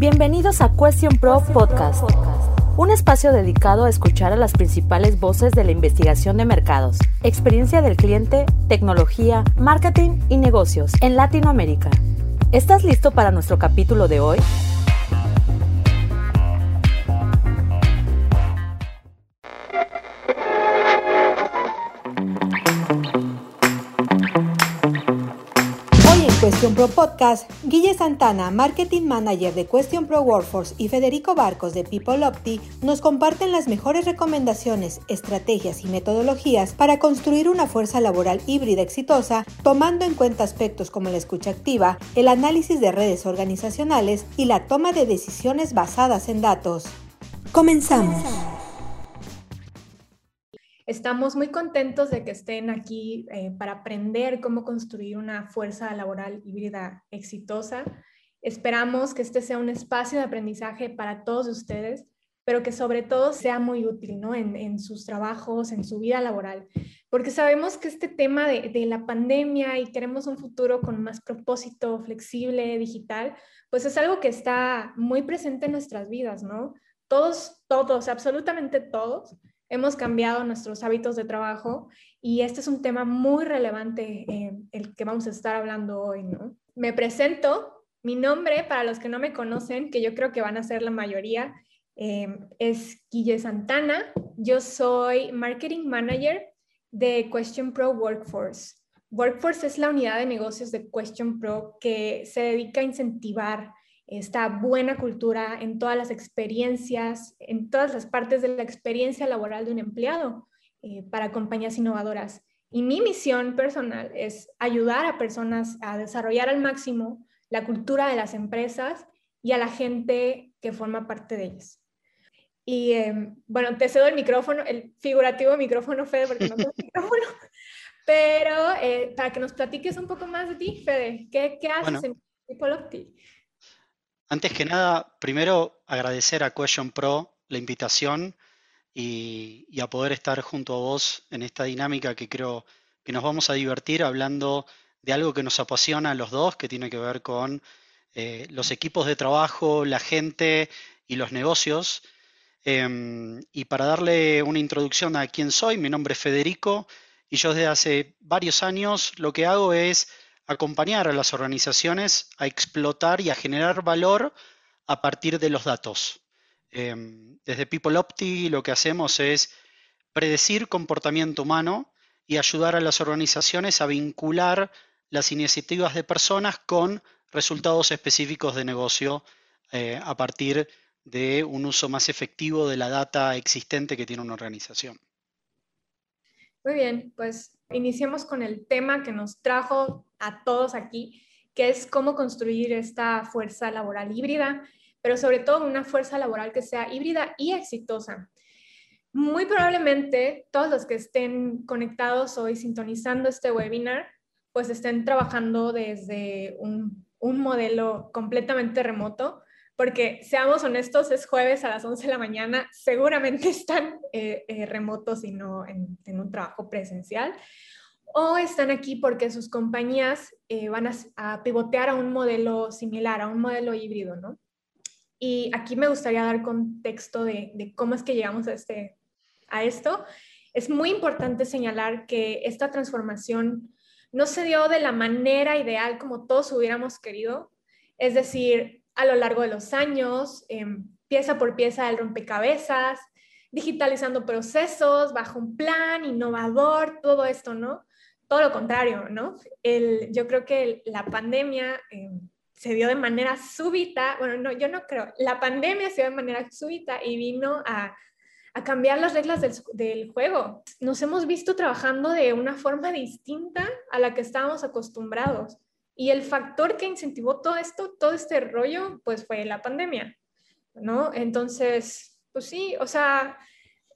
Bienvenidos a Question Pro Podcast, un espacio dedicado a escuchar a las principales voces de la investigación de mercados, experiencia del cliente, tecnología, marketing y negocios en Latinoamérica. ¿Estás listo para nuestro capítulo de hoy? Pro Podcast, Guille Santana, Marketing Manager de Question Pro Workforce y Federico Barcos de People Opti nos comparten las mejores recomendaciones, estrategias y metodologías para construir una fuerza laboral híbrida exitosa, tomando en cuenta aspectos como la escucha activa, el análisis de redes organizacionales y la toma de decisiones basadas en datos. Comenzamos. Estamos muy contentos de que estén aquí eh, para aprender cómo construir una fuerza laboral híbrida exitosa. Esperamos que este sea un espacio de aprendizaje para todos ustedes, pero que sobre todo sea muy útil ¿no? en, sus trabajos, en su vida laboral, porque sabemos que este tema de, de la pandemia y queremos un futuro con más propósito, flexible, digital, pues es algo que está muy presente en nuestras vidas, ¿no? Todos, todos, absolutamente todos hemos cambiado nuestros hábitos de trabajo y este es un tema muy relevante eh, el que vamos a estar hablando hoy. Me presento, mi nombre, para los que no me conocen, que yo creo que van a ser la mayoría, eh, es Guille Santana. Yo soy Marketing Manager de Question Pro Workforce. Workforce es la unidad de negocios de Question Pro que se dedica a incentivar esta buena cultura en todas las experiencias, en todas las partes de la experiencia laboral de un empleado eh, para compañías innovadoras. Y mi misión personal es ayudar a personas a desarrollar al máximo la cultura de las empresas y a la gente que forma parte de ellas. Y em, bueno, te cedo el micrófono, el figurativo micrófono, Fede, porque no tengo micrófono, pero eh, para que nos platiques un poco más de ti, Fede, ¿qué, qué haces en People of Tea? Antes que nada, primero agradecer a Question Pro la invitación y, a poder estar junto a vos en esta dinámica que creo que nos vamos a divertir hablando de algo que nos apasiona a los dos, que tiene que ver con eh, los equipos de trabajo, la gente y los negocios. Em, y para darle una introducción a quién soy, mi nombre es Federico y yo desde hace varios años lo que hago es acompañar a las organizaciones a explotar y a generar valor a partir de los datos. Em, desde People Opti lo que hacemos es predecir comportamiento humano y ayudar a las organizaciones a vincular las iniciativas de personas con resultados específicos de negocio eh, a partir de un uso más efectivo de la data existente que tiene una organización. Muy bien, pues iniciemos con el tema que nos trajo a todos aquí, que es cómo construir esta fuerza laboral híbrida, pero sobre todo una fuerza laboral que sea híbrida y exitosa. Muy probablemente todos los que estén conectados hoy sintonizando este webinar, pues estén trabajando desde un, un modelo completamente remoto, porque seamos honestos, es jueves a las 11 de la mañana, seguramente están eh, eh, remotos y no en, un trabajo presencial, o están aquí porque sus compañías eh, van a, pivotear a un modelo similar, a un modelo híbrido, ¿no? Y aquí me gustaría dar contexto de, de cómo es que llegamos a, este, a esto. Es muy importante señalar que esta transformación no se dio de la manera ideal como todos hubiéramos querido, es decir, a lo largo de los años, em, pieza por pieza del rompecabezas, digitalizando procesos bajo un plan innovador, todo esto, ¿no? Todo lo contrario, ¿no? Yo creo que la pandemia em, se dio de manera súbita, bueno, no, yo no creo, la pandemia se dio de manera súbita y vino a, a cambiar las reglas del, del, juego. Nos hemos visto trabajando de una forma distinta a la que estábamos acostumbrados. Y el factor que incentivó todo esto, todo este rollo, pues fue la pandemia, ¿no? Entonces, pues sí, o sea,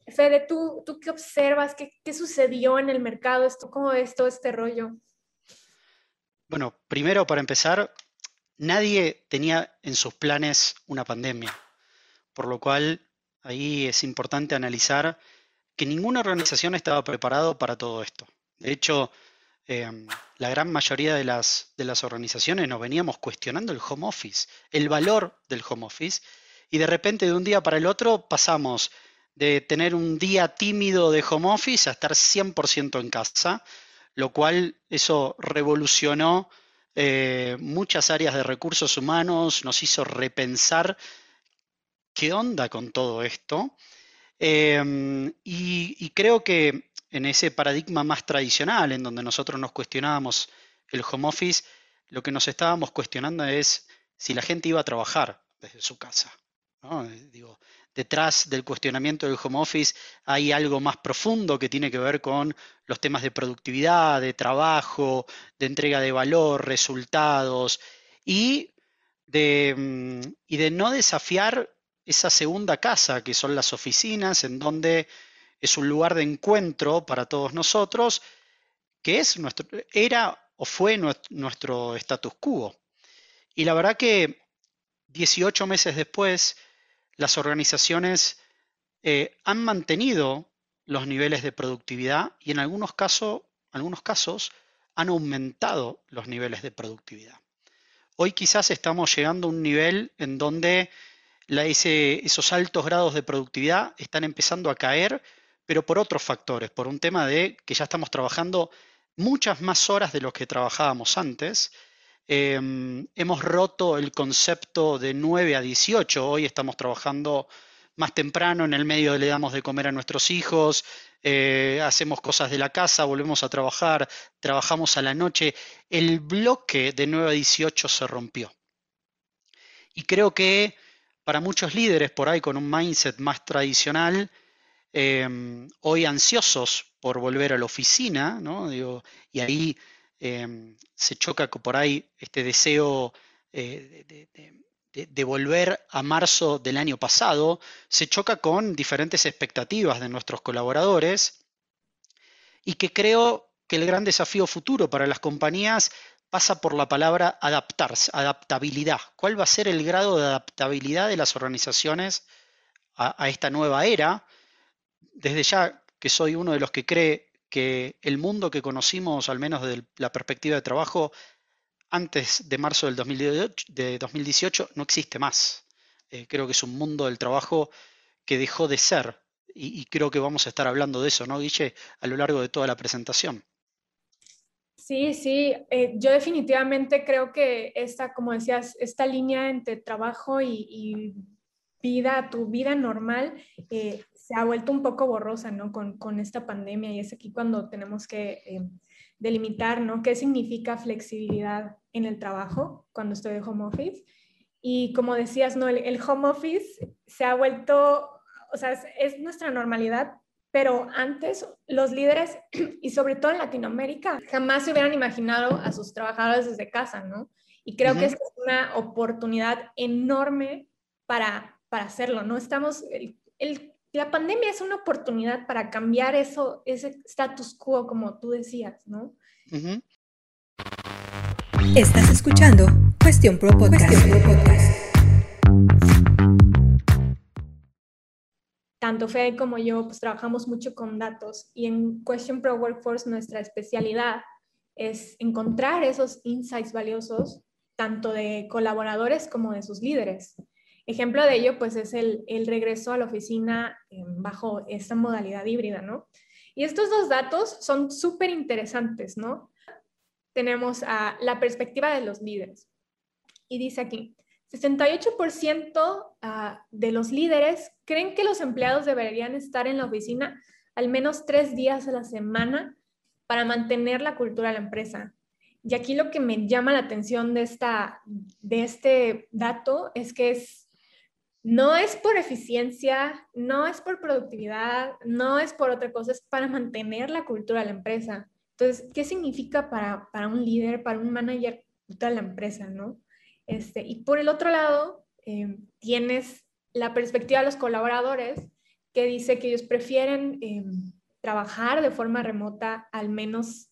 Fede, ¿tú, tú qué observas? ¿Qué, ¿Qué, sucedió en el mercado? Esto, ¿Cómo es todo este rollo? Bueno, primero para empezar, nadie tenía en sus planes una pandemia, por lo cual ahí es importante analizar que ninguna organización estaba preparado para todo esto. De hecho, em, la gran mayoría de las, de las organizaciones nos veníamos cuestionando el home office, el valor del home office, y de repente de un día para el otro pasamos de tener un día tímido de home office a estar 100% en casa, lo cual eso revolucionó eh, muchas áreas de recursos humanos, nos hizo repensar qué onda con todo esto. Em, y, creo que en ese paradigma más tradicional, en donde nosotros nos cuestionábamos el home office, lo que nos estábamos cuestionando es si la gente iba a trabajar desde su casa. Eh, digo, detrás del cuestionamiento del home office hay algo más profundo que tiene que ver con los temas de productividad, de trabajo, de entrega de valor, resultados y de, mm, y de no desafiar esa segunda casa que son las oficinas, en donde es un lugar de encuentro para todos nosotros, que es nuestro, era o fue nuestro status quo. Y la verdad que 18 meses después, las organizaciones eh, han mantenido los niveles de productividad y en algunos, algunos casos han aumentado los niveles de productividad. Hoy quizás estamos llegando a un nivel en donde esos altos grados de productividad están empezando a caer, pero por otros factores, por un tema de que ya estamos trabajando muchas más horas de lo que trabajábamos antes Em, hemos roto el concepto de 9 a 18. Hoy estamos trabajando más temprano, en el medio le damos de comer a nuestros hijos, eh, hacemos cosas de la casa, volvemos a trabajar, trabajamos a la noche. El bloque de 9 a 18 se rompió. Y creo que para muchos líderes por ahí con un mindset más tradicional, em, hoy ansiosos por volver a la oficina, y ahí Em, se choca por ahí este deseo eh, de, volver a marzo del año pasado, se choca con diferentes expectativas de nuestros colaboradores y que creo que el gran desafío futuro para las compañías pasa por la palabra adaptarse, adaptabilidad. ¿Cuál va a ser el grado de adaptabilidad de las organizaciones a esta nueva era? Desde ya que soy uno de los que cree que el mundo que conocimos, al menos desde la perspectiva de trabajo, antes de marzo del 2018, no existe más. Eh, creo que es un mundo del trabajo que dejó de ser y, creo que vamos a estar hablando de eso, ¿no, Guille? A lo largo de toda la presentación. Sí, sí, eh, yo definitivamente creo que esta, como decías, esta línea entre trabajo y, vida, tu vida normal, eh, se ha vuelto un poco borrosa, ¿no? Con, con esta pandemia y es aquí cuando tenemos que eh, delimitar, ¿no? ¿Qué significa flexibilidad en el trabajo cuando estoy de home office? Y como decías, ¿no? El, home office se ha vuelto, o sea, es, nuestra normalidad, pero antes los líderes, y sobre todo en Latinoamérica, jamás se hubieran imaginado a sus trabajadores desde casa, ¿no? Y creo que es una oportunidad enorme para, para hacerlo, ¿no? Estamos, el, el la pandemia es una oportunidad para cambiar eso, ese status quo, como tú decías, ¿no? Estás escuchando Cuestión Pro Podcast. Tanto Fede como yo pues trabajamos mucho con datos y en Question Pro Workforce nuestra especialidad es encontrar esos insights valiosos tanto de colaboradores como de sus líderes. Ejemplo de ello, pues es el, regreso a la oficina bajo esta modalidad híbrida, ¿no? Y estos dos datos son súper interesantes, ¿no? Tenemos la perspectiva de los líderes. Y dice aquí, 68% ah, de los líderes creen que los empleados deberían estar en la oficina al menos tres días a la semana para mantener la cultura de la empresa. Y aquí lo que me llama la atención de, esta, de este dato es que es no es por eficiencia, no es por productividad, no es por otra cosa, es para mantener la cultura de la empresa. Entonces, ¿qué significa para, un líder, para un manager de la empresa, no? Este, y por el otro lado, eh, tienes la perspectiva de los colaboradores que dice que ellos prefieren eh, trabajar de forma remota al menos,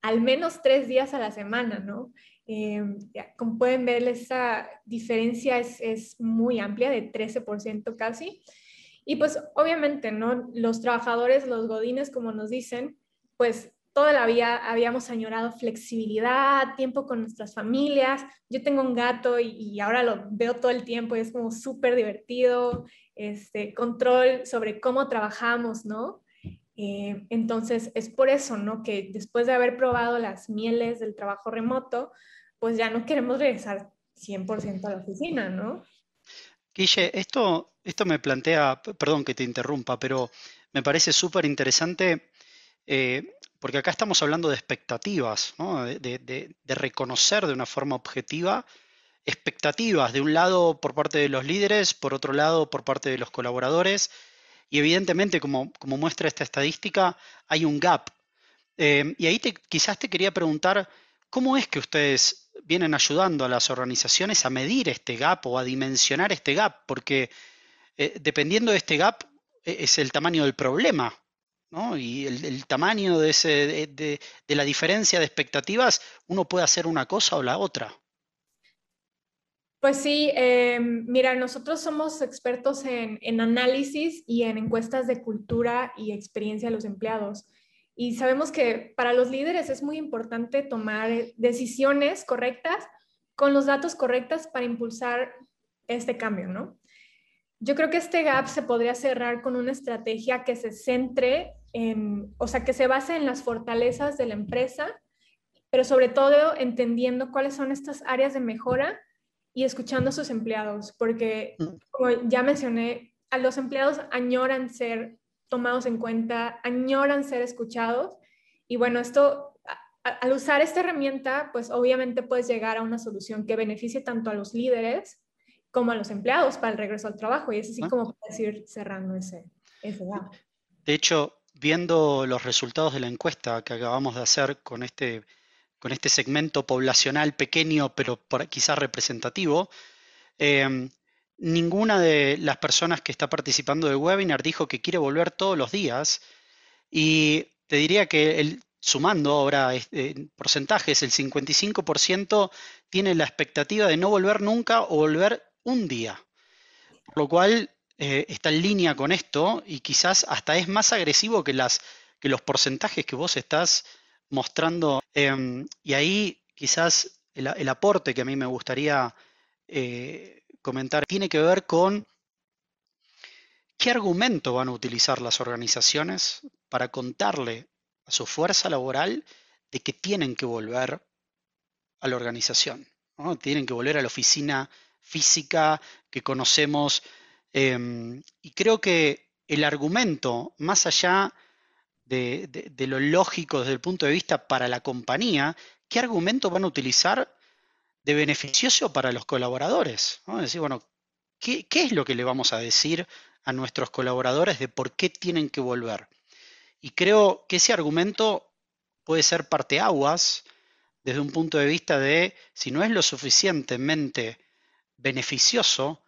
al menos tres días a la semana, ¿no? Eh, como pueden ver, esa diferencia es, es, muy amplia, de 13% casi. Y pues obviamente, ¿no? Los trabajadores, los godines, como nos dicen, pues toda la vida habíamos añorado flexibilidad, tiempo con nuestras familias. Yo tengo un gato y, ahora lo veo todo el tiempo y es como súper divertido, este, control sobre cómo trabajamos, ¿no? Eh, entonces, es por eso, ¿no? Que después de haber probado las mieles del trabajo remoto, pues ya no queremos regresar 100% a la oficina, ¿no? Guille, esto, esto me plantea, perdón que te interrumpa, pero me parece súper interesante eh, porque acá estamos hablando de expectativas, de, reconocer de una forma objetiva expectativas, de un lado por parte de los líderes, por otro lado por parte de los colaboradores, y evidentemente, como, muestra esta estadística, hay un gap. Eh, y ahí quizás te quería preguntar, ¿cómo es que ustedes vienen ayudando a las organizaciones a medir este gap o a dimensionar este gap? Porque eh, dependiendo de este gap e, es el tamaño del problema y el, tamaño de, ese, de, la diferencia de expectativas, uno puede hacer una cosa o la otra. Pues sí, eh, mira, nosotros somos expertos en, en, análisis y en encuestas de cultura y experiencia de los empleados. Y sabemos que para los líderes es muy importante tomar decisiones correctas con los datos correctos para impulsar este cambio, ¿no? Yo creo que este gap se podría cerrar con una estrategia que se centre o sea, que se base en las fortalezas de la empresa, pero sobre todo entendiendo cuáles son estas áreas de mejora y escuchando a sus empleados, porque mm. como ya mencioné, a los empleados añoran ser tomados en cuenta, añoran ser escuchados y bueno, esto al usar esta herramienta, pues obviamente puedes llegar a una solución que beneficie tanto a los líderes como a los empleados para el regreso al trabajo y es así ah. como puedes ir cerrando ese, ese. De hecho, viendo los resultados de la encuesta que acabamos de hacer con este, con este segmento poblacional pequeño, pero quizás representativo, em, ninguna de las personas que está participando del webinar dijo que quiere volver todos los días. Y te diría que sumando ahora este, porcentajes, el 55% tiene la expectativa de no volver nunca o volver un día. Por lo cual eh, está en línea con esto y quizás hasta es más agresivo que, que los porcentajes que vos estás mostrando. Em, y ahí quizás el, aporte que a mí me gustaría eh, comentar tiene que ver con qué argumento van a utilizar las organizaciones para contarle a su fuerza laboral de que tienen que volver a la organización. Tienen que volver a la oficina física que conocemos Em, y creo que el argumento, más allá de, lo lógico desde el punto de vista para la compañía, ¿qué argumento van a utilizar de beneficioso para los colaboradores? ¿no? decir, bueno, ¿qué, es lo que le vamos a decir a nuestros colaboradores de por qué tienen que volver? Y creo que ese argumento puede ser parteaguas desde un punto de vista de si no es lo suficientemente beneficioso,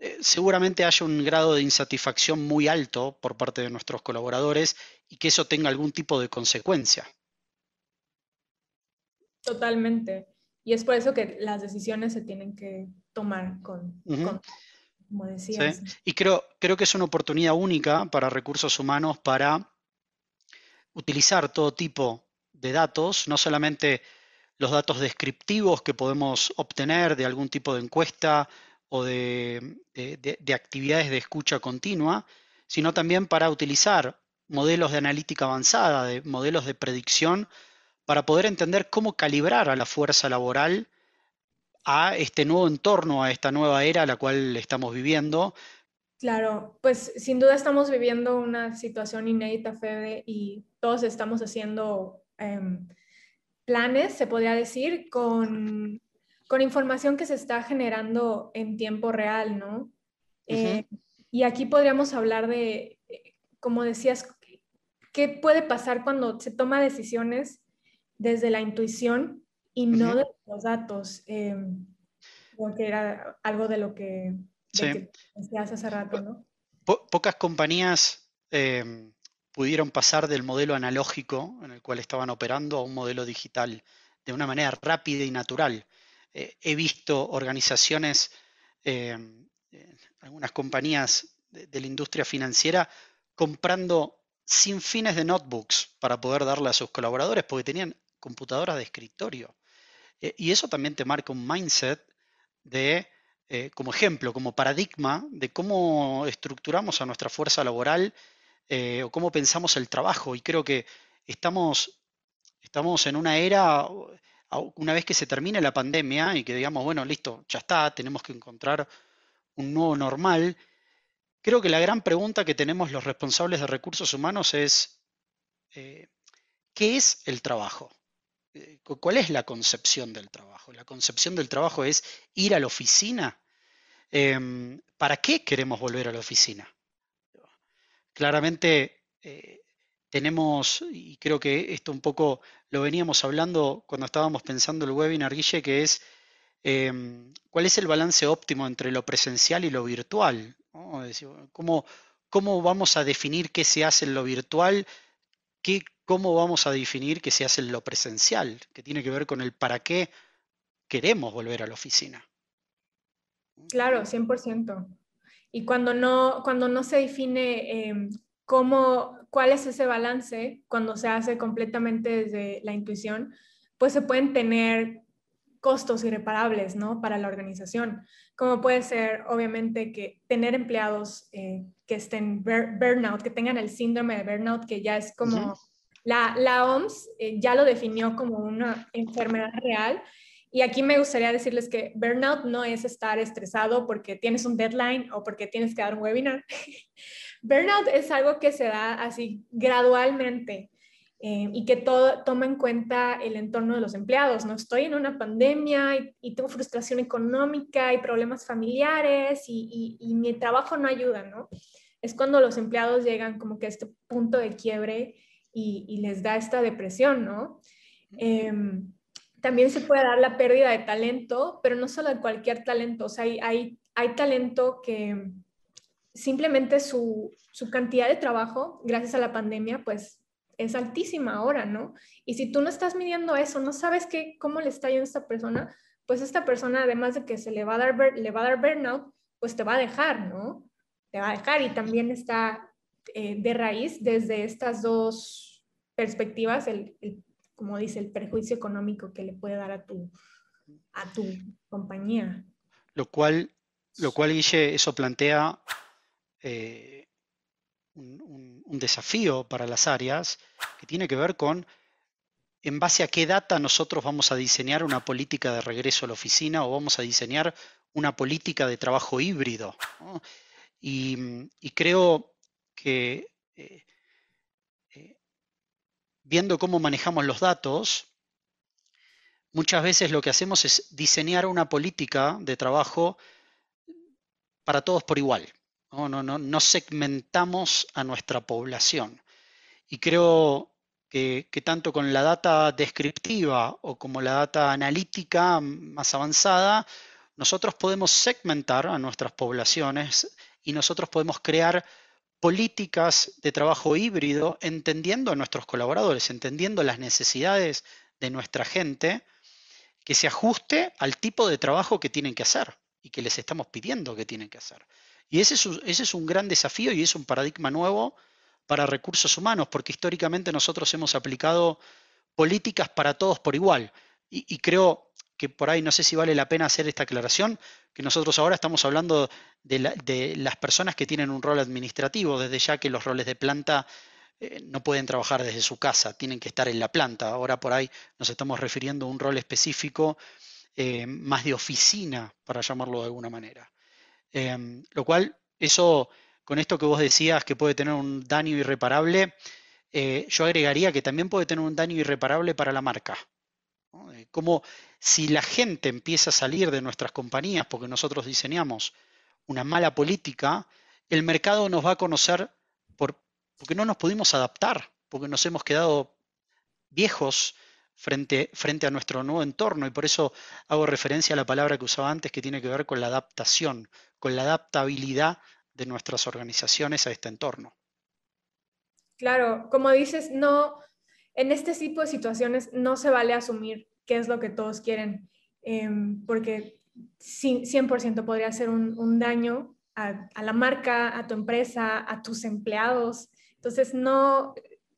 eh, seguramente haya un grado de insatisfacción muy alto por parte de nuestros colaboradores y que eso tenga algún tipo de consecuencia. Totalmente. Y es por eso que las decisiones se tienen que tomar con, como decías. Y creo, creo que es una oportunidad única para recursos humanos para utilizar todo tipo de datos, no solamente los datos descriptivos que podemos obtener de algún tipo de encuesta o de, actividades de escucha continua, sino también para utilizar modelos de analítica avanzada, de modelos de predicción, para poder entender cómo calibrar a la fuerza laboral a este nuevo entorno, a esta nueva era a la cual estamos viviendo. Claro, pues sin duda estamos viviendo una situación inédita, Fede, y todos estamos haciendo em, planes, se podría decir, con con información que se está generando en tiempo real, ¿no? Eh, y aquí podríamos hablar de, como decías, qué puede pasar cuando se toma decisiones desde la intuición y no de los datos, eh, que era algo de lo que, decías hace rato, ¿no? pocas compañías eh, pudieron pasar del modelo analógico en el cual estaban operando a un modelo digital de una manera rápida y natural. Eh, he visto organizaciones, em, algunas compañías de, la industria financiera comprando sin fines de notebooks para poder darle a sus colaboradores porque tenían computadoras de escritorio. Eh, y eso también te marca un mindset de, eh, como ejemplo, como paradigma de cómo estructuramos a nuestra fuerza laboral eh, o cómo pensamos el trabajo. Y creo que estamos, estamos en una era, una vez que se termine la pandemia y que digamos, bueno, listo, ya está, tenemos que encontrar un nuevo normal, creo que la gran pregunta que tenemos los responsables de recursos humanos es, ¿qué es el trabajo? Eh, ¿Cuál es la concepción del trabajo? La concepción del trabajo es ir a la oficina. Em, ¿Para qué queremos volver a la oficina? Claramente eh, tenemos, y creo que esto un poco lo veníamos hablando cuando estábamos pensando el webinar, Guille, que es em, cuál es el balance óptimo entre lo presencial y lo virtual. ¿Cómo, ¿Cómo vamos a definir qué se hace en lo virtual? ¿Qué ¿cómo vamos a definir que se hace en lo presencial? Que tiene que ver con el para qué queremos volver a la oficina. Claro, 100%. Y cuando no, cuando no se define em, cómo, cuál es ese balance, cuando se hace completamente desde la intuición, pues se pueden tener costos irreparables, ¿no? Para la organización, como puede ser, obviamente, que tener empleados eh, que estén burnout, que tengan el síndrome de burnout, que ya es como la, OMS eh, ya lo definió como una enfermedad real y aquí me gustaría decirles que burnout no es estar estresado porque tienes un deadline o porque tienes que dar un webinar. burnout es algo que se da así gradualmente eh, y que todo toma en cuenta el entorno de los empleados. No estoy en una pandemia y, tengo frustración económica y problemas familiares y, y, mi trabajo no ayuda, ¿no? Es cuando los empleados llegan como que a este punto de quiebre y, les da esta depresión, ¿no? Em, también se puede dar la pérdida de talento, pero no solo de cualquier talento, o sea, hay, hay, hay talento que simplemente su, su, cantidad de trabajo, gracias a la pandemia, pues es altísima ahora, ¿no? Y si tú no estás midiendo eso, no sabes qué, cómo le está yendo a esta persona, pues esta persona, además de que se le va a dar, le va a dar burnout, pues te va a dejar, ¿no? Te va a dejar y también está eh, de raíz desde estas dos perspectivas, el, como dice, el perjuicio económico que le puede dar a tu, a tu compañía. Lo cual, lo cual, Guille, eso plantea eh, un, desafío para las áreas que tiene que ver con en base a qué data nosotros vamos a diseñar una política de regreso a la oficina o vamos a diseñar una política de trabajo híbrido. Y, y, creo que eh, eh, viendo cómo manejamos los datos, muchas veces lo que hacemos es diseñar una política de trabajo para todos por igual. No, no, no, no segmentamos a nuestra población. Y creo que, tanto con la data descriptiva o como la data analítica más avanzada, nosotros podemos segmentar a nuestras poblaciones y nosotros podemos crear políticas de trabajo híbrido, entendiendo a nuestros colaboradores, entendiendo las necesidades de nuestra gente, que se ajuste al tipo de trabajo que tienen que hacer y que les estamos pidiendo que tienen que hacer. Y ese es, un gran desafío y es un paradigma nuevo para recursos humanos, porque históricamente nosotros hemos aplicado políticas para todos por igual. Y, creo que por ahí no sé si vale la pena hacer esta aclaración, que nosotros ahora estamos hablando de, las personas que tienen un rol administrativo, desde ya que los roles de planta eh, no pueden trabajar desde su casa, tienen que estar en la planta. Ahora por ahí nos estamos refiriendo a un rol específico eh, más de oficina, para llamarlo de alguna manera. Em, lo cual, eso, con esto que vos decías que puede tener un daño irreparable, eh, yo agregaría que también puede tener un daño irreparable para la marca. Como si la gente empieza a salir de nuestras compañías porque nosotros diseñamos una mala política, el mercado nos va a conocer por, porque no nos pudimos adaptar, porque nos hemos quedado viejos frente, frente a nuestro nuevo entorno y por eso hago referencia a la palabra que usaba antes que tiene que ver con la adaptación, con la adaptabilidad de nuestras organizaciones a este entorno. Claro, como dices, no, en este tipo de situaciones no se vale asumir qué es lo que todos quieren, em, porque 100% podría ser un, daño a, la marca, a tu empresa, a tus empleados, Entonces, no,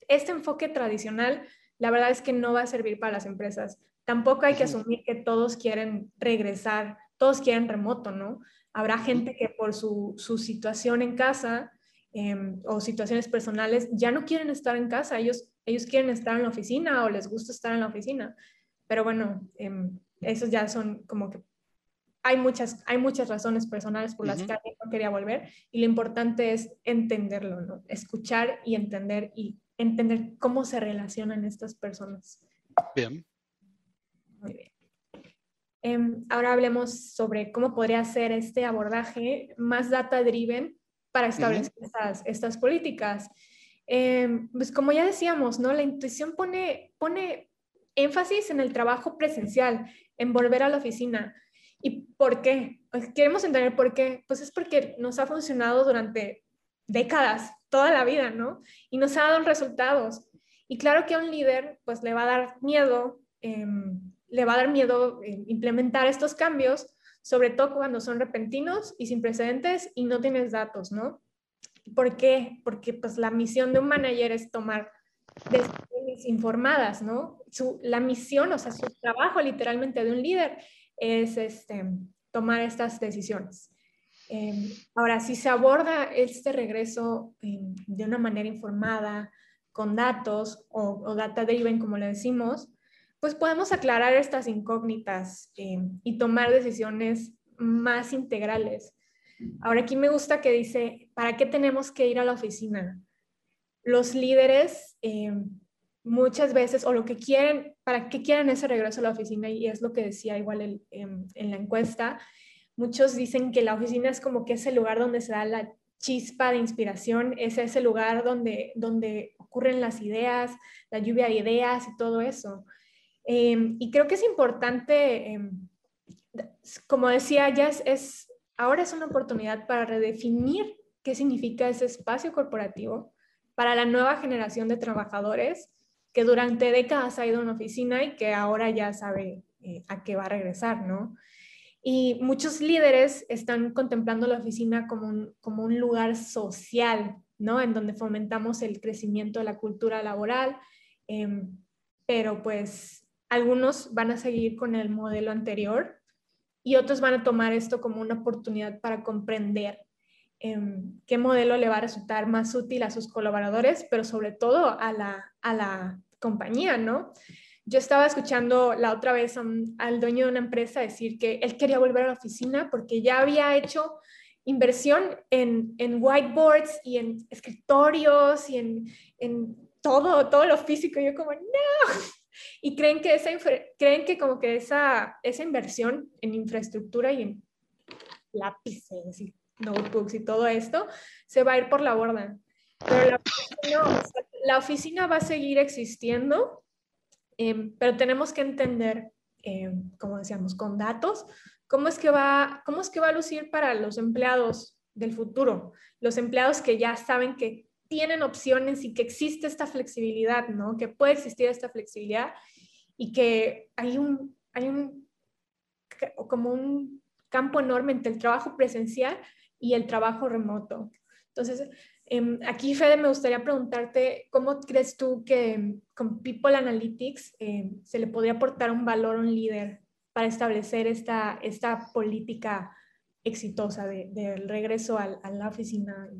este enfoque tradicional, la verdad es que no va a servir para las empresas. Tampoco hay que asumir que todos quieren regresar, todos quieren remoto, ¿no? Habrá gente que por su, su situación en casa em, o situaciones personales ya no quieren estar en casa, ellos, ellos quieren estar en la oficina o les gusta estar en la oficina. Pero bueno, eh, esos ya son como que hay muchas, hay muchas razones personales por las que alguien no quería volver y lo importante es entenderlo, ¿no? Escuchar y entender y entender cómo se relacionan estas personas. Bien. Muy bien. Em, ahora hablemos sobre cómo podría ser este abordaje más data-driven para establecer estas, estas, políticas. Em, pues como ya decíamos, ¿no? La intuición pone, pone énfasis en el trabajo presencial, en volver a la oficina. ¿Y por qué? Pues, queremos entender por qué. Pues es porque nos ha funcionado durante décadas, toda la vida, ¿no? Y nos ha dado resultados. Y claro que a un líder, pues le va a dar miedo, em, le va a dar miedo em, implementar estos cambios, sobre todo cuando son repentinos y sin precedentes y no tienes datos, ¿no? ¿Por qué? Porque pues la misión de un manager es tomar decisiones informadas, ¿no? Su, la misión, o sea, su trabajo literalmente de un líder es este, tomar estas decisiones. Em, ahora, si se aborda este regreso em, de una manera informada, con datos o, data driven, como le decimos, pues podemos aclarar estas incógnitas em, y tomar decisiones más integrales. Ahora aquí me gusta que dice, ¿para qué tenemos que ir a la oficina? Los líderes muchas veces, o lo que quieren, para qué quieren ese regreso a la oficina, y es lo que decía igual en, la encuesta, muchos dicen que la oficina es como que es el lugar donde se da la chispa de inspiración, es ese lugar donde, donde ocurren las ideas, la lluvia de ideas y todo eso. Em, y creo que es importante, em, como decía, ya es, ahora es una oportunidad para redefinir qué significa ese espacio corporativo para la nueva generación de trabajadores que durante décadas ha ido a una oficina y que ahora ya sabe eh, a qué va a regresar, ¿no? Y muchos líderes están contemplando la oficina como un, como un lugar social, ¿no? En donde fomentamos el crecimiento de la cultura laboral, em, pero pues algunos van a seguir con el modelo anterior y otros van a tomar esto como una oportunidad para comprender em, qué modelo le va a resultar más útil a sus colaboradores, pero sobre todo a la, a la compañía, ¿no? Yo estaba escuchando la otra vez al dueño de una empresa decir que él quería volver a la oficina porque ya había hecho inversión en, whiteboards y en escritorios y en, todo, todo lo físico. Y yo como, no. Y creen que, esa, creen que como que esa, esa inversión en infraestructura y en lápices y notebooks y todo esto se va a ir por la borda. Pero la oficina, va a seguir existiendo, em, pero tenemos que entender, em, como decíamos, con datos, cómo es, que va, cómo es que va a lucir para los empleados del futuro, los empleados que ya saben que tienen opciones y que existe esta flexibilidad, ¿no? Que puede existir esta flexibilidad y que hay un, hay un, como un campo enorme entre el trabajo presencial y el trabajo remoto. Entonces, Em, aquí, Fede, me gustaría preguntarte, ¿cómo crees tú que con People Analytics em, se le podría aportar un valor a un líder para establecer esta, esta política exitosa del de, regreso a, la oficina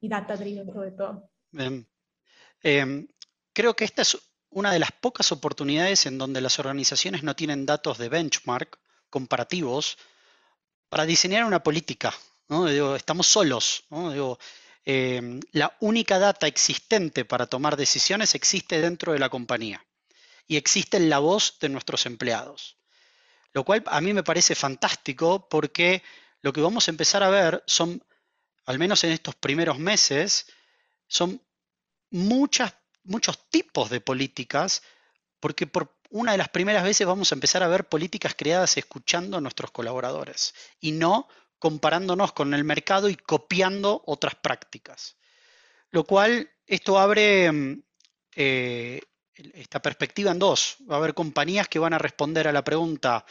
y, data driven sobre todo? Em, creo que esta es una de las pocas oportunidades en donde las organizaciones no tienen datos de benchmark comparativos para diseñar una política. ¿no? estamos solos. ¿no? Digo, Em, la única data existente para tomar decisiones existe dentro de la compañía y existe en la voz de nuestros empleados. Lo cual a mí me parece fantástico porque lo que vamos a empezar a ver son, al menos en estos primeros meses, son muchos tipos de políticas, porque por una de las primeras veces vamos a empezar a ver políticas creadas escuchando a nuestros colaboradores y no comparándonos con el mercado y copiando otras prácticas. Lo cual, esto abre mm, eh, esta perspectiva en dos. Va a haber compañías que van a responder a la pregunta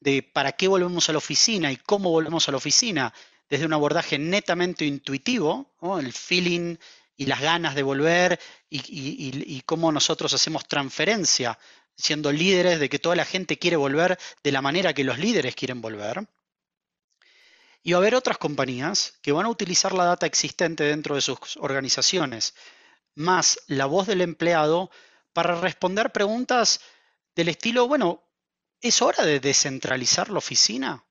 de para qué volvemos a la oficina y cómo volvemos a la oficina desde un abordaje netamente intuitivo, el feeling y las ganas de volver y, cómo nosotros hacemos transferencia siendo líderes de que toda la gente quiere volver de la manera que los líderes quieren volver. Y va a haber otras compañías que van a utilizar la data existente dentro de sus organizaciones, más la voz del empleado, para responder preguntas del estilo, bueno, ¿es hora de descentralizar la oficina?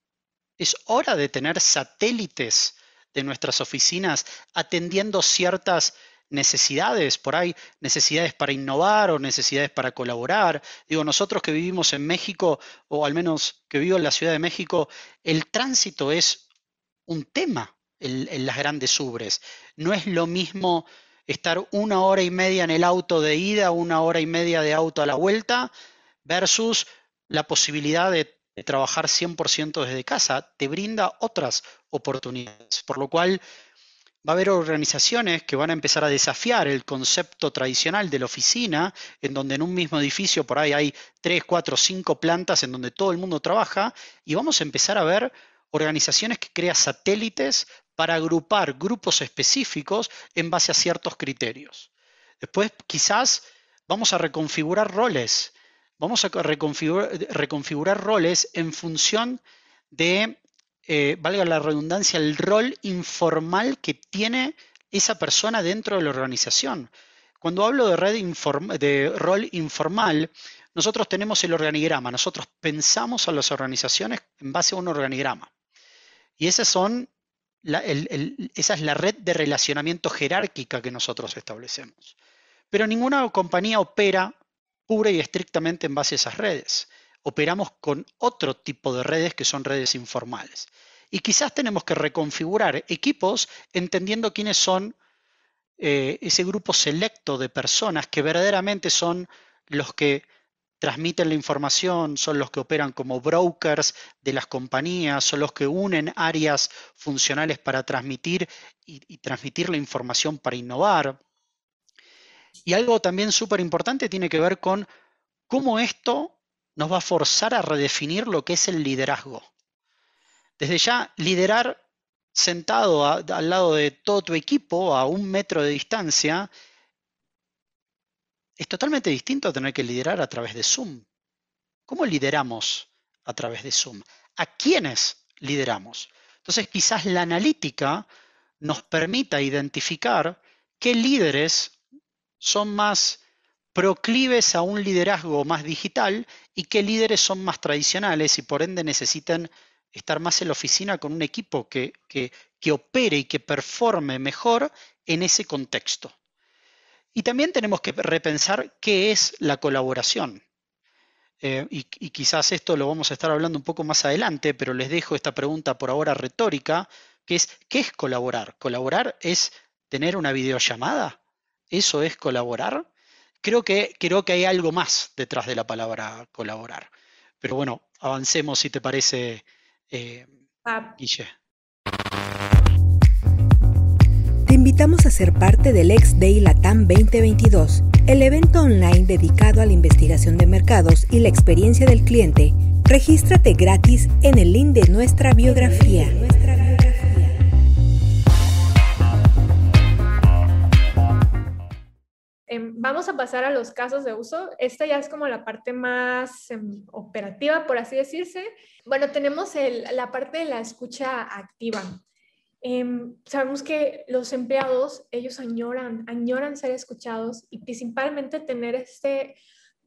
¿Es hora de tener satélites de nuestras oficinas atendiendo ciertas necesidades, por ahí necesidades para innovar o necesidades para colaborar. Digo, nosotros que vivimos en México, o al menos que vivo en la Ciudad de México, el tránsito es un tema en, las grandes ubres. No es lo mismo estar una hora y media en el auto de ida, una hora y media de auto a la vuelta, versus la posibilidad de trabajar 100% desde casa. Te brinda otras oportunidades. Por lo cual, va a haber organizaciones que van a empezar a desafiar el concepto tradicional de la oficina, en donde en un mismo edificio por ahí hay tres, cuatro, cinco plantas en donde todo el mundo trabaja, y vamos a empezar a ver organizaciones que crean satélites para agrupar grupos específicos en base a ciertos criterios. Después quizás vamos a reconfigurar roles, vamos a reconfigurar roles en función de eh, valga la redundancia, el rol informal que tiene esa persona dentro de la organización. Cuando hablo de, red de rol informal, nosotros tenemos el organigrama, nosotros pensamos a las organizaciones en base a un organigrama. Y esas son esa es la red de relacionamiento jerárquica que nosotros establecemos. Pero ninguna compañía opera pura y estrictamente en base a esas redes operamos con otro tipo de redes que son redes informales. Y quizás tenemos que reconfigurar equipos entendiendo quiénes son eh, ese grupo selecto de personas que verdaderamente son los que transmiten la información, son los que operan como brokers de las compañías, son los que unen áreas funcionales para transmitir y transmitir la información para innovar. Y algo también súper importante tiene que ver con cómo esto nos va a forzar a redefinir lo que es el liderazgo. Desde ya, liderar sentado al lado de todo tu equipo a un metro de distancia es totalmente distinto tener que liderar a través de Zoom. ¿Cómo lideramos a través de Zoom? ¿A quiénes lideramos? Entonces, quizás la analítica nos permita identificar qué líderes son más proclives a un liderazgo más digital y qué líderes son más tradicionales y por ende necesitan estar más en la oficina con un equipo que, opere y que performe mejor en ese contexto. Y también tenemos que repensar qué es la colaboración. Eh, y, y, quizás esto lo vamos a estar hablando un poco más adelante, pero les dejo esta pregunta por ahora retórica, que es, ¿qué es colaborar? ¿Colaborar es tener una videollamada? ¿Eso es colaborar? Creo que, creo que hay algo más detrás de la palabra colaborar. Pero bueno, avancemos si te parece, eh, Guille. Invitamos a ser parte del Ex Day Latam 2022, el evento online dedicado a la investigación de mercados y la experiencia del cliente. Regístrate gratis en el link de nuestra biografía. Em, vamos a pasar a los casos de uso. Esta ya es como la parte más em, operativa, por así decirse. Bueno, tenemos la parte de la escucha activa. Em, sabemos que los empleados, ellos añoran, añoran ser escuchados y principalmente tener este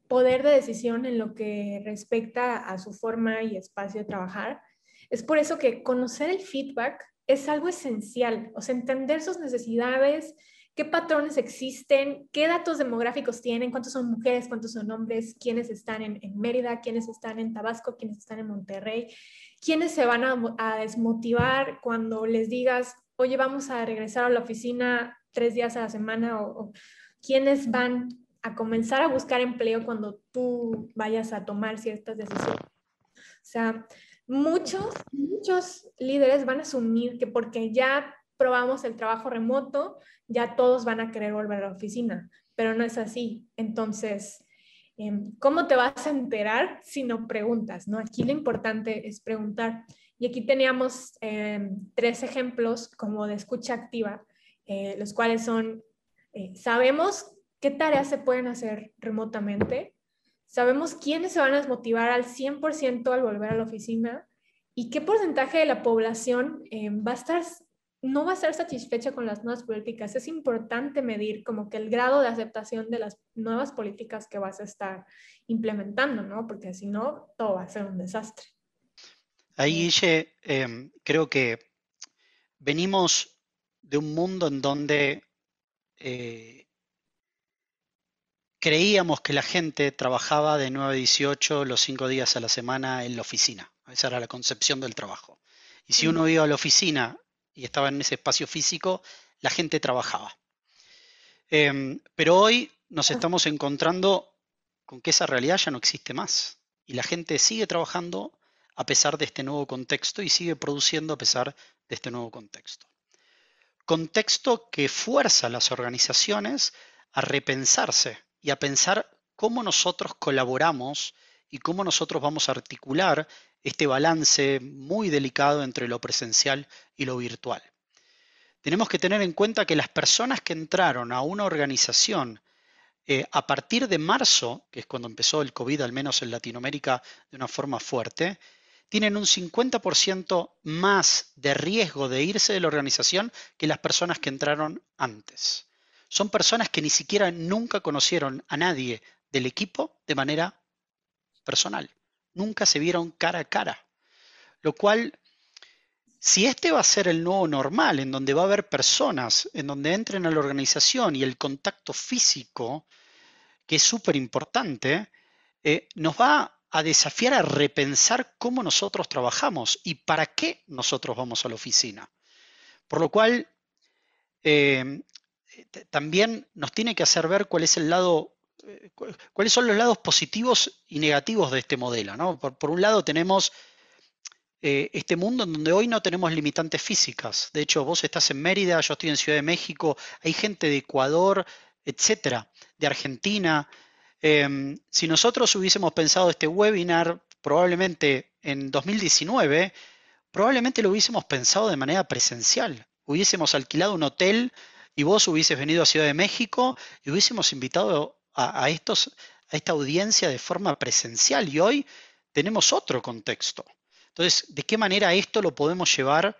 poder de decisión en lo que respecta a su forma y espacio de trabajar. Es por eso que conocer el feedback es algo esencial, o sea, entender sus necesidades, qué patrones existen, qué datos demográficos tienen, cuántos son mujeres, cuántos son hombres, quiénes están en, Mérida, quiénes están en Tabasco, quiénes están en Monterrey, quiénes se van a, desmotivar cuando les digas, oye, vamos a regresar a la oficina tres días a la semana o, quiénes van a comenzar a buscar empleo cuando tú vayas a tomar ciertas decisiones. O sea, muchos, muchos líderes van a asumir que porque ya probamos el trabajo remoto, ya todos van a querer volver a la oficina, pero no es así. Entonces, ¿cómo te vas a enterar si no preguntas? ¿no? Aquí lo importante es preguntar. Y aquí teníamos em, tres ejemplos como de escucha activa, eh, los cuales son Eh, sabemos qué tareas se pueden hacer remotamente, sabemos quiénes se van a desmotivar al 100% al volver a la oficina y qué porcentaje de la población eh, va a estar no va a estar satisfecha con las nuevas políticas. Es importante medir como que el grado de aceptación de las nuevas políticas que vas a estar implementando, ¿no? Porque si no, todo va a ser un desastre. Ahí, Guille, em, creo que venimos de un mundo en donde eh, creíamos que la gente trabajaba de 9 a 18 los 5 días a la semana en la oficina. Esa era la concepción del trabajo. Y si uno iba a la oficina y estaba en ese espacio físico, la gente trabajaba. Em, pero hoy nos ah. estamos encontrando con que esa realidad ya no existe más. Y la gente sigue trabajando a pesar de este nuevo contexto y sigue produciendo a pesar de este nuevo contexto. Contexto que fuerza a las organizaciones a repensarse y a pensar cómo nosotros colaboramos y cómo nosotros vamos a articular este balance muy delicado entre lo presencial y lo virtual. Tenemos que tener en cuenta que las personas que entraron a una organización eh, a partir de marzo, que es cuando empezó el COVID, al menos en Latinoamérica, de una forma fuerte, tienen un 50% más de riesgo de irse de la organización que las personas que entraron antes. Son personas que ni siquiera nunca conocieron a nadie del equipo de manera personal nunca se vieron cara a cara. Lo cual, si este va a ser el nuevo normal, en donde va a haber personas, en donde entren a la organización y el contacto físico, que es súper importante, eh, nos va a desafiar a repensar cómo nosotros trabajamos y para qué nosotros vamos a la oficina. Por lo cual, eh, también nos tiene que hacer ver cuál es el lado cuáles son los lados positivos y negativos de este modelo. Por, un lado tenemos eh, este mundo en donde hoy no tenemos limitantes físicas. De hecho, vos estás en Mérida, yo estoy en Ciudad de México, hay gente de Ecuador, etcétera, de Argentina. Em, si nosotros hubiésemos pensado este webinar probablemente en 2019, probablemente lo hubiésemos pensado de manera presencial. Hubiésemos alquilado un hotel y vos hubieses venido a Ciudad de México y hubiésemos invitado a, estos, a esta audiencia de forma presencial y hoy tenemos otro contexto. Entonces, ¿de qué manera esto lo podemos llevar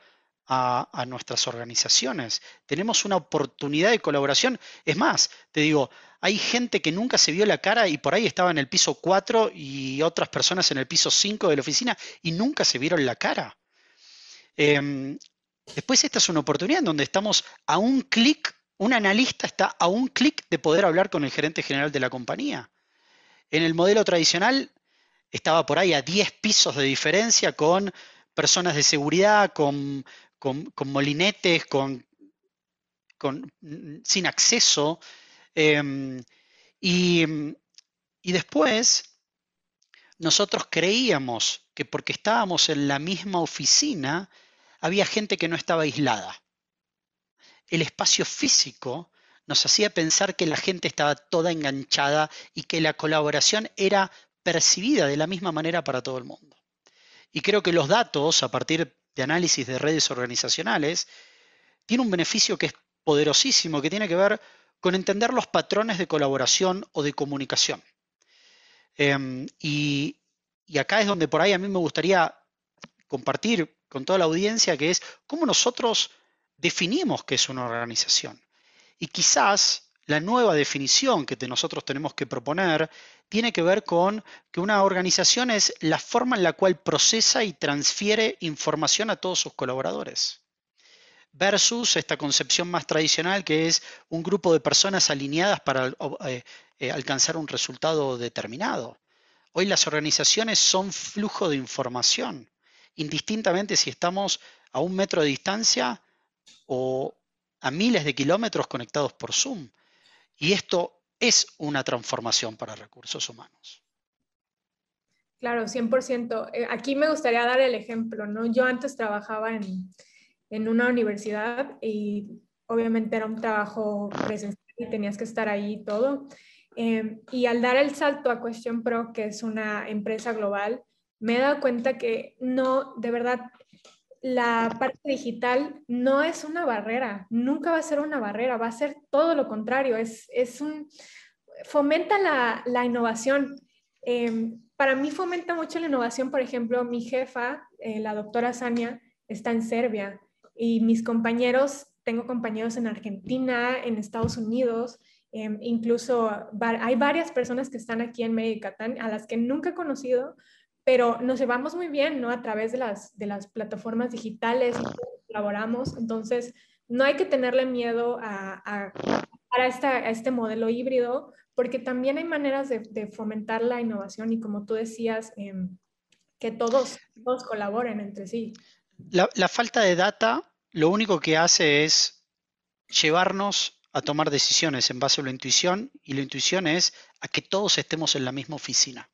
a, nuestras organizaciones? Tenemos una oportunidad de colaboración. Es más, te digo, hay gente que nunca se vio la cara y por ahí estaba en el piso 4 y otras personas en el piso 5 de la oficina y nunca se vieron la cara. Em, después, esta es una oportunidad en donde estamos a un clic un analista está a un clic de poder hablar con el gerente general de la compañía. En el modelo tradicional estaba por ahí a 10 pisos de diferencia con personas de seguridad, con, molinetes, con, sin acceso. Em, y después nosotros creíamos que porque estábamos en la misma oficina, había gente que no estaba aislada el espacio físico nos hacía pensar que la gente estaba toda enganchada y que la colaboración era percibida de la misma manera para todo el mundo. Y creo que los datos, a partir de análisis de redes organizacionales, tienen un beneficio que es poderosísimo, que tiene que ver con entender los patrones de colaboración o de comunicación. Em, y, y acá es donde por ahí a mí me gustaría compartir con toda la audiencia, que es cómo nosotros definimos qué es una organización. Y quizás la nueva definición que nosotros tenemos que proponer tiene que ver con que una organización es la forma en la cual procesa y transfiere información a todos sus colaboradores. Versus esta concepción más tradicional que es un grupo de personas alineadas para eh, eh, alcanzar un resultado determinado. Hoy las organizaciones son flujo de información, indistintamente si estamos a un metro de distancia o a miles de kilómetros conectados por Zoom. Y esto es una transformación para recursos humanos. Claro, 100%. Eh, aquí me gustaría dar el ejemplo, ¿no? Yo antes trabajaba en, una universidad y obviamente era un trabajo presencial y tenías que estar ahí y todo. Em, y al dar el salto a Question Pro, que es una empresa global, me he dado cuenta que no, de verdad, la parte digital no es una barrera, nunca va a ser una barrera, va a ser todo lo contrario, es, es un, fomenta la, la innovación. Em, para mí fomenta mucho la innovación, por ejemplo, mi jefa, eh, la doctora Sania, está en Serbia y mis compañeros, tengo compañeros en Argentina, en Estados Unidos, em, incluso hay varias personas que están aquí en Medicatán a las que nunca he conocido, pero nos llevamos muy bien, ¿no? A través de las, de las plataformas digitales, colaboramos, entonces no hay que tenerle miedo a, a, a, esta, a este modelo híbrido, porque también hay maneras de, fomentar la innovación y como tú decías, em, que todos, todos colaboren entre sí. La, la, falta de data lo único que hace es llevarnos a tomar decisiones en base a la intuición y la intuición es a que todos estemos en la misma oficina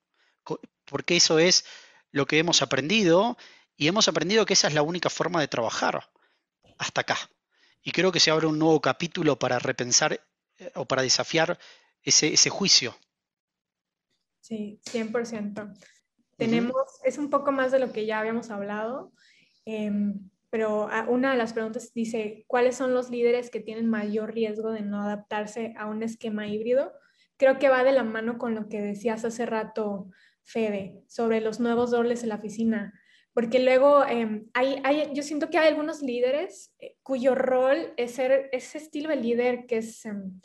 porque eso es lo que hemos aprendido y hemos aprendido que esa es la única forma de trabajar hasta acá. Y creo que se abre un nuevo capítulo para repensar eh, o para desafiar ese, juicio. Sí, 100%. Tenemos, es un poco más de lo que ya habíamos hablado, em, pero una de las preguntas dice, ¿cuáles son los líderes que tienen mayor riesgo de no adaptarse a un esquema híbrido? Creo que va de la mano con lo que decías hace rato Fede, sobre los nuevos roles en la oficina. Porque luego em, hay, hay, yo siento que hay algunos líderes eh, cuyo rol es ser ese estilo de líder que es em,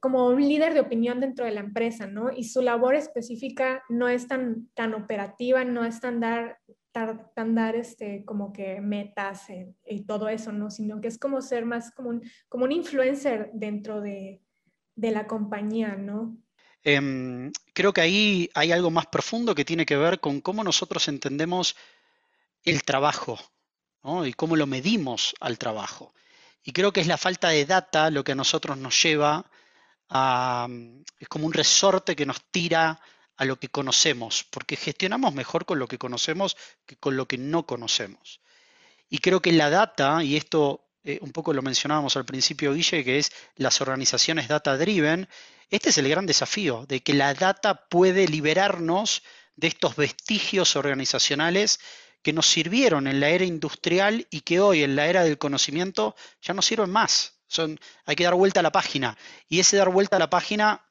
como un líder de opinión dentro de la empresa, ¿no? Y su labor específica no es tan, tan operativa, no es tan dar, tan, dar este, como que metas y todo eso, ¿no? Sino que es como ser más como un, como un influencer dentro de, de la compañía, ¿no? Em, creo que ahí hay algo más profundo que tiene que ver con cómo nosotros entendemos el trabajo y cómo lo medimos al trabajo. Y creo que es la falta de data lo que a nosotros nos lleva a... es como un resorte que nos tira a lo que conocemos, porque gestionamos mejor con lo que conocemos que con lo que no conocemos. Y creo que la data, y esto eh, un poco lo mencionábamos al principio, Guille, que es las organizaciones data driven, este es el gran desafío, de que la data puede liberarnos de estos vestigios organizacionales que nos sirvieron en la era industrial y que hoy en la era del conocimiento ya no sirven más. Son, hay que dar vuelta a la página. Y ese dar vuelta a la página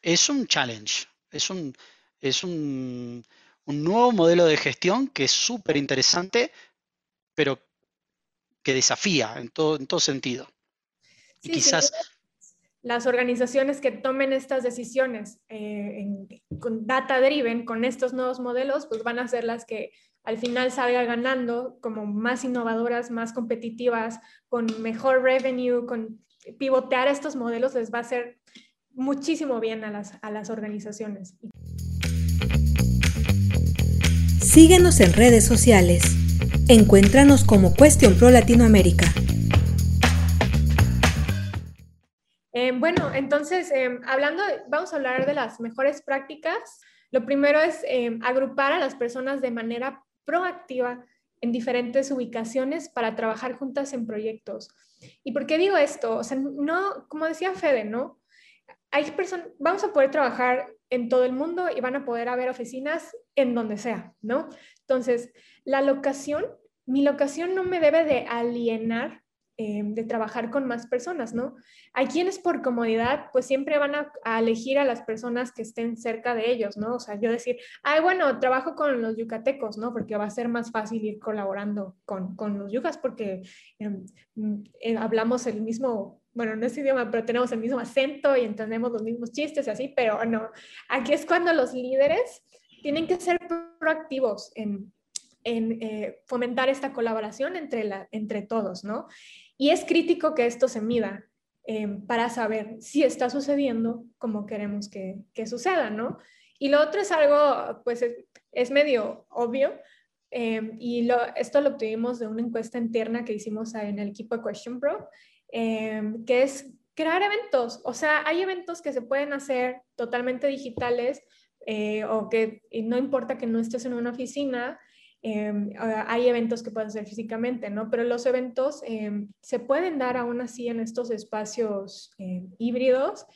es un challenge, es un, es un, nuevo modelo de gestión que es súper interesante, pero que desafía en todo, en todo sentido. y quizás... Las organizaciones que tomen estas decisiones eh, con data driven, con estos nuevos modelos, pues van a ser las que al final salgan ganando como más innovadoras, más competitivas, con mejor revenue, con pivotear estos modelos les va a hacer muchísimo bien a las, a las organizaciones. Síguenos en redes sociales. Encuéntranos como Question Pro Latinoamérica. Eh, bueno, entonces, eh, hablando, vamos a hablar de las mejores prácticas. Lo primero es eh, agrupar a las personas de manera proactiva en diferentes ubicaciones para trabajar juntas en proyectos. ¿Y por qué digo esto? O sea, no, como decía Fede, ¿no? Hay personas, vamos a poder trabajar en todo el mundo y van a poder haber oficinas en donde sea, ¿no? Entonces, la locación, mi locación no me debe de alienar eh, de trabajar con más personas, ¿no? Hay quienes por comodidad, pues siempre van a, elegir a las personas que estén cerca de ellos, ¿no? O sea, yo decir, ay, bueno, trabajo con los yucatecos, ¿no? Porque va a ser más fácil ir colaborando con, con los yucas porque em, eh, hablamos el mismo bueno, no es idioma, pero tenemos el mismo acento y entendemos los mismos chistes y así, pero no, aquí es cuando los líderes tienen que ser proactivos en, en eh, fomentar esta colaboración entre, la, entre todos, ¿no? Y es crítico que esto se mida eh, para saber si está sucediendo como queremos que, que, suceda, ¿no? Y lo otro es algo, pues es, medio obvio, eh, y lo, esto lo obtuvimos de una encuesta interna que hicimos en el equipo de Question Pro, que es crear eventos. O sea, hay eventos que se pueden hacer totalmente digitales o que no importa que no estés en una oficina, Em, hay eventos que pueden ser físicamente, ¿no? Pero los eventos em, se pueden dar aún así en estos espacios em, híbridos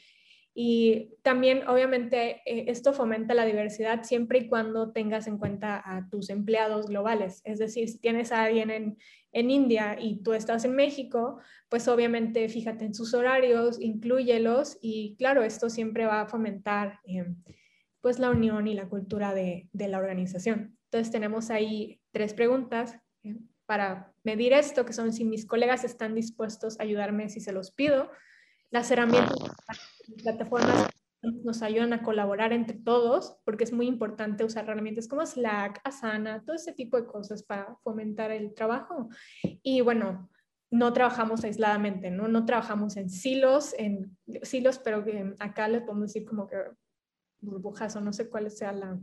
Y también, obviamente, eh, esto fomenta la diversidad siempre y cuando tengas en cuenta a tus empleados globales. Es decir, si tienes a alguien en, en India y tú estás en México, pues obviamente fíjate en sus horarios, incluyelos y claro, esto siempre va a fomentar pues la unión y la cultura de, de, la organización. Entonces tenemos ahí tres preguntas eh, para medir esto, que son si mis colegas están dispuestos a ayudarme si se los pido, las herramientas, las plataformas nos ayudan a colaborar entre todos, porque es muy importante usar herramientas como Slack, Asana, todo ese tipo de cosas para fomentar el trabajo. Y bueno, no trabajamos aisladamente, ¿no? No trabajamos en silos, en silos, pero que acá le podemos decir como que burbujas o no sé cuál sea la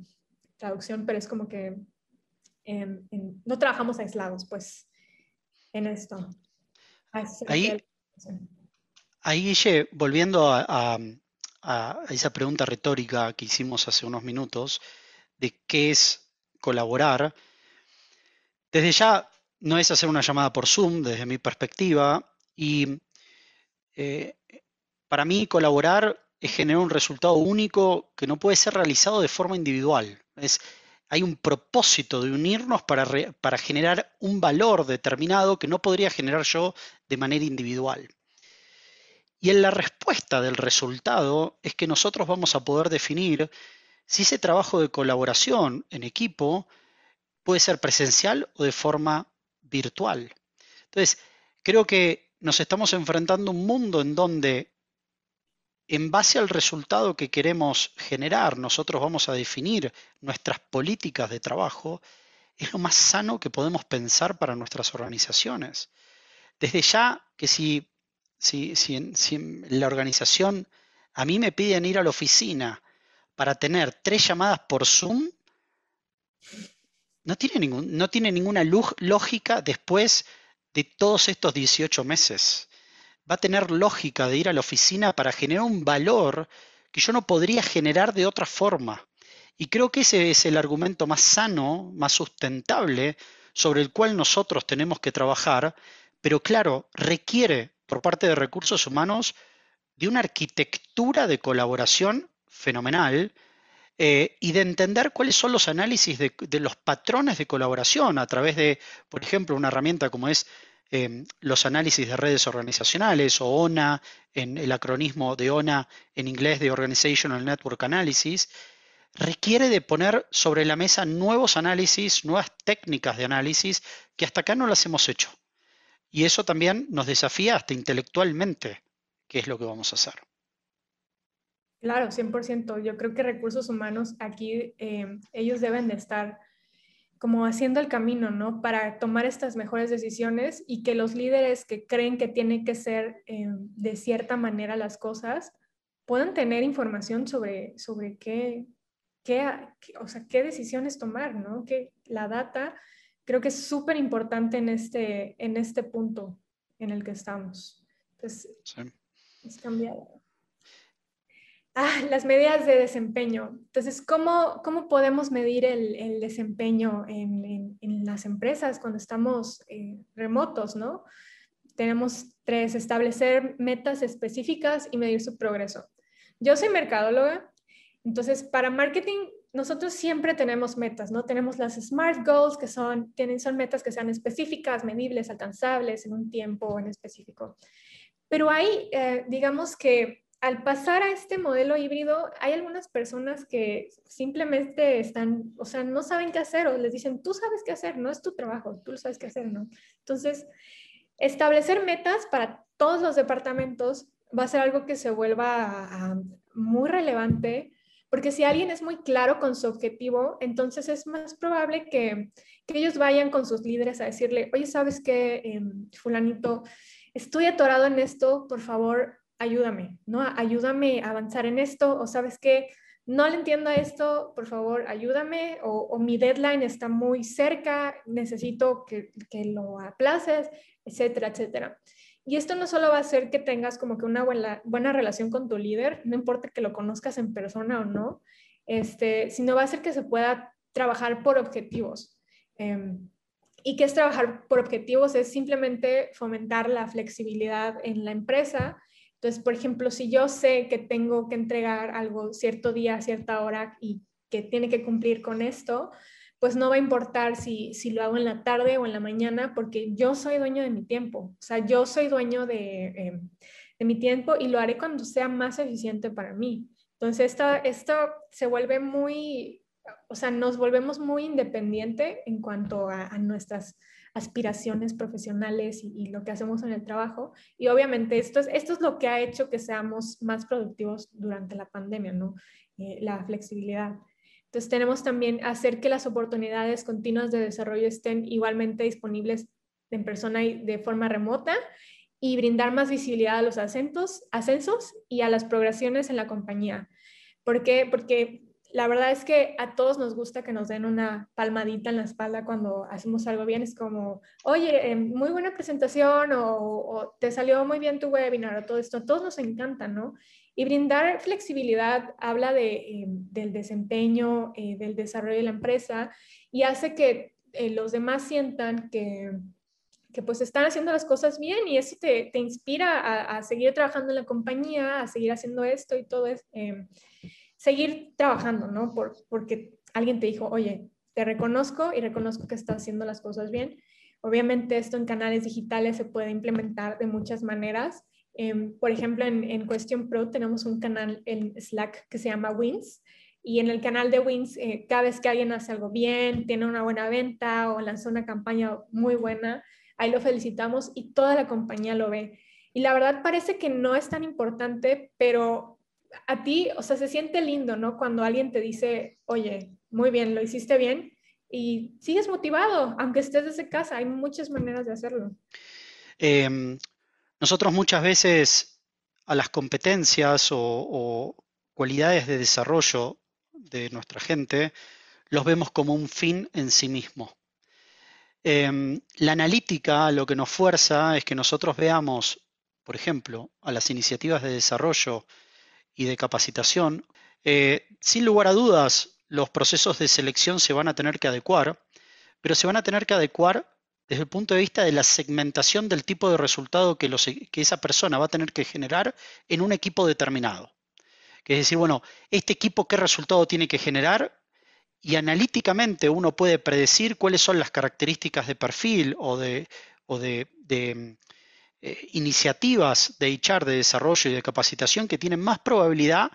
traducción, pero es como que no trabajamos aislados, pues, en esto. Ahí, ahí Guille, volviendo a, a, esa pregunta retórica que hicimos hace unos minutos de qué es colaborar, desde ya no es hacer una llamada por Zoom, desde mi perspectiva, y eh, para mí colaborar es generar un resultado único que no puede ser realizado de forma individual. Es, hay un propósito de unirnos para, para generar un valor determinado que no podría generar yo de manera individual. Y en la respuesta del resultado es que nosotros vamos a poder definir si ese trabajo de colaboración en equipo puede ser presencial o de forma virtual. Entonces, creo que nos estamos enfrentando a un mundo en donde, en base al resultado que queremos generar, nosotros vamos a definir nuestras políticas de trabajo, es lo más sano que podemos pensar para nuestras organizaciones. Desde ya que si si, en, la organización a mí me piden ir a la oficina para tener tres llamadas por Zoom, no tiene, ningún, no tiene ninguna lógica después de todos estos 18 meses. Va a tener lógica de ir a la oficina para generar un valor que yo no podría generar de otra forma. Y creo que ese es el argumento más sano, más sustentable, sobre el cual nosotros tenemos que trabajar, pero claro, requiere por parte de recursos humanos de una arquitectura de colaboración fenomenal eh, y de entender cuáles son los análisis de, los patrones de colaboración a través de, por ejemplo, una herramienta como es eh, los análisis de redes organizacionales o ONA, en el acronismo de ONA en inglés de Organizational Network Analysis, requiere de poner sobre la mesa nuevos análisis, nuevas técnicas de análisis que hasta acá no las hemos hecho. Y eso también nos desafía hasta intelectualmente qué es lo que vamos a hacer. Claro, 100%. Yo creo que recursos humanos aquí, eh, ellos deben de estar como haciendo el camino, ¿no? Para tomar estas mejores decisiones y que los líderes que creen que tienen que ser eh, de cierta manera las cosas puedan tener información sobre, sobre qué, qué, o sea, qué decisiones tomar, ¿no? Que la data creo que es súper importante en este, en este punto en el que estamos. Entonces, es cambiado. Ah, las medidas de desempeño. Entonces, ¿cómo, cómo podemos medir el, el desempeño en, en, las empresas cuando estamos eh, remotos, no? Tenemos tres, establecer metas específicas y medir su progreso. Yo soy mercadóloga, entonces para marketing nosotros siempre tenemos metas, ¿no? Tenemos las SMART Goals, que son, tienen, son metas que sean específicas, medibles, alcanzables en un tiempo en específico. Pero hay, eh, digamos que al pasar a este modelo híbrido, hay algunas personas que simplemente están, o sea, no saben qué hacer o les dicen, tú sabes qué hacer, no es tu trabajo, tú sabes qué hacer, ¿no? Entonces, establecer metas para todos los departamentos va a ser algo que se vuelva muy relevante porque si alguien es muy claro con su objetivo, entonces es más probable que, que ellos vayan con sus líderes a decirle, oye, ¿sabes qué, em, fulanito? Estoy atorado en esto, por favor, ayúdame, ¿no? Ayúdame a avanzar en esto, o sabes qué, no le entiendo a esto, por favor, ayúdame, o, mi deadline está muy cerca, necesito que, que lo aplaces, etcétera, etcétera. Y esto no solo va a hacer que tengas como que una buena, buena relación con tu líder, no importa que lo conozcas en persona o no, este, sino va a hacer que se pueda trabajar por objetivos. Em, ¿Y qué es trabajar por objetivos? Es simplemente fomentar la flexibilidad en la empresa Entonces, por ejemplo, si yo sé que tengo que entregar algo cierto día, cierta hora y que tiene que cumplir con esto, pues no va a importar si, si lo hago en la tarde o en la mañana, porque yo soy dueño de mi tiempo. O sea, yo soy dueño de, eh, de mi tiempo y lo haré cuando sea más eficiente para mí. Entonces, esto, esto se vuelve muy, o sea, nos volvemos muy independiente en cuanto a, nuestras aspiraciones profesionales y, lo que hacemos en el trabajo. Y obviamente esto es, esto es lo que ha hecho que seamos más productivos durante la pandemia, ¿no? Eh, la flexibilidad. Entonces tenemos también hacer que las oportunidades continuas de desarrollo estén igualmente disponibles en persona y de forma remota y brindar más visibilidad a los ascensos, ascensos y a las progresiones en la compañía. ¿Por qué? Porque la verdad es que a todos nos gusta que nos den una palmadita en la espalda cuando hacemos algo bien. Es como, oye, eh, muy buena presentación o, o, te salió muy bien tu webinar o todo esto. A todos nos encanta, ¿no? Y brindar flexibilidad habla de, eh, del desempeño, eh, del desarrollo de la empresa y hace que eh, los demás sientan que, que, pues están haciendo las cosas bien y eso te, te inspira a, a, seguir trabajando en la compañía, a seguir haciendo esto y todo es seguir trabajando, ¿no? Por, porque alguien te dijo, oye, te reconozco y reconozco que estás haciendo las cosas bien. Obviamente esto en canales digitales se puede implementar de muchas maneras Em, por ejemplo, en, en Question Pro tenemos un canal en Slack que se llama Wins. Y en el canal de Wins, eh, cada vez que alguien hace algo bien, tiene una buena venta o lanzó una campaña muy buena, ahí lo felicitamos y toda la compañía lo ve. Y la verdad parece que no es tan importante, pero a ti, o sea, se siente lindo, ¿no? Cuando alguien te dice, oye, muy bien, lo hiciste bien y sigues motivado, aunque estés desde casa, hay muchas maneras de hacerlo. Eh, nosotros muchas veces a las competencias o, cualidades de desarrollo de nuestra gente los vemos como un fin en sí mismo. Em, la analítica lo que nos fuerza es que nosotros veamos, por ejemplo, a las iniciativas de desarrollo y de capacitación. Eh, sin lugar a dudas, los procesos de selección se van a tener que adecuar, pero se van a tener que adecuar desde el punto de vista de la segmentación del tipo de resultado que, que esa persona va a tener que generar en un equipo determinado. Que es decir, bueno, este equipo qué resultado tiene que generar y analíticamente uno puede predecir cuáles son las características de perfil o de, eh, iniciativas de HR, de desarrollo y de capacitación que tienen más probabilidad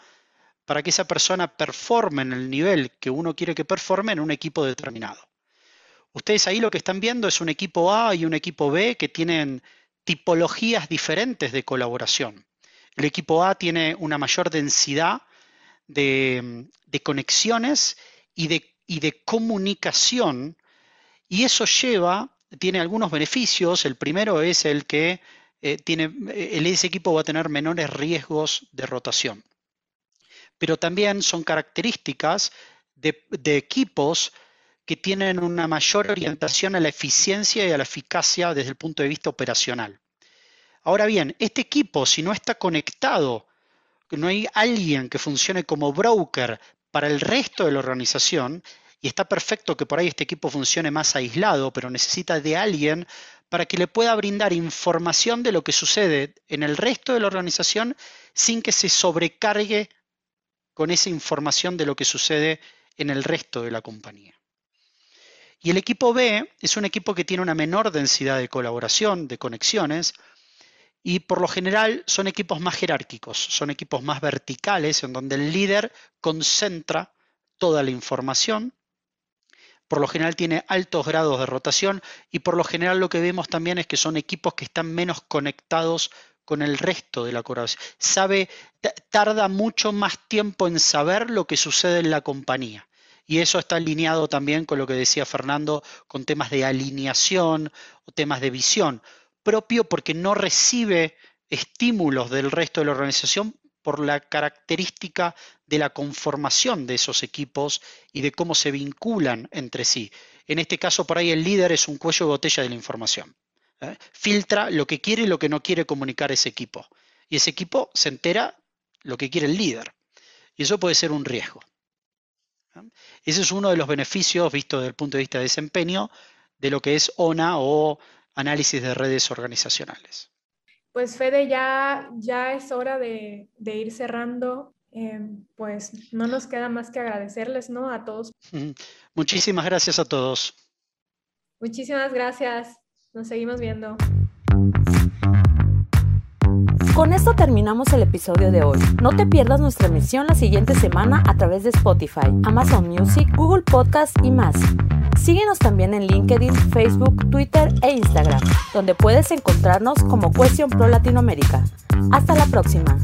para que esa persona performe en el nivel que uno quiere que performe en un equipo determinado. Ustedes ahí lo que están viendo es un equipo A y un equipo B que tienen tipologías diferentes de colaboración. El equipo A tiene una mayor densidad de, conexiones y de, de, comunicación y eso lleva, tiene algunos beneficios. El primero es el que eh, tiene, ese equipo va a tener menores riesgos de rotación. Pero también son características de, de equipos que tienen una mayor orientación a la eficiencia y a la eficacia desde el punto de vista operacional. Ahora bien, este equipo, si no está conectado, no hay alguien que funcione como broker para el resto de la organización, y está perfecto que por ahí este equipo funcione más aislado, pero necesita de alguien para que le pueda brindar información de lo que sucede en el resto de la organización sin que se sobrecargue con esa información de lo que sucede en el resto de la compañía. Y el equipo B es un equipo que tiene una menor densidad de colaboración, de conexiones, y por lo general son equipos más jerárquicos, son equipos más verticales, en donde el líder concentra toda la información. Por lo general tiene altos grados de rotación y por lo general lo que vemos también es que son equipos que están menos conectados con el resto de la colaboración. Sabe, tarda mucho más tiempo en saber lo que sucede en la compañía. Y eso está alineado también con lo que decía Fernando, con temas de alineación o temas de visión, propio porque no recibe estímulos del resto de la organización por la característica de la conformación de esos equipos y de cómo se vinculan entre sí. En este caso, por ahí el líder es un cuello de botella de la información. ¿eh? Filtra lo que quiere y lo que no quiere comunicar ese equipo. Y ese equipo se entera lo que quiere el líder. Y eso puede ser un riesgo. Ese es uno de los beneficios, visto desde el punto de vista de desempeño, de lo que es ONA o análisis de redes organizacionales. Pues Fede, ya, ya es hora de, ir cerrando. Em, pues no nos queda más que agradecerles, ¿no? A todos. Muchísimas gracias a todos. Muchísimas gracias. Nos seguimos viendo. Con esto terminamos el episodio de hoy. No te pierdas nuestra emisión la siguiente semana a través de Spotify, Amazon Music, Google Podcast y más. Síguenos también en LinkedIn, Facebook, Twitter e Instagram, donde puedes encontrarnos como Question Pro Latinoamérica. Hasta la próxima.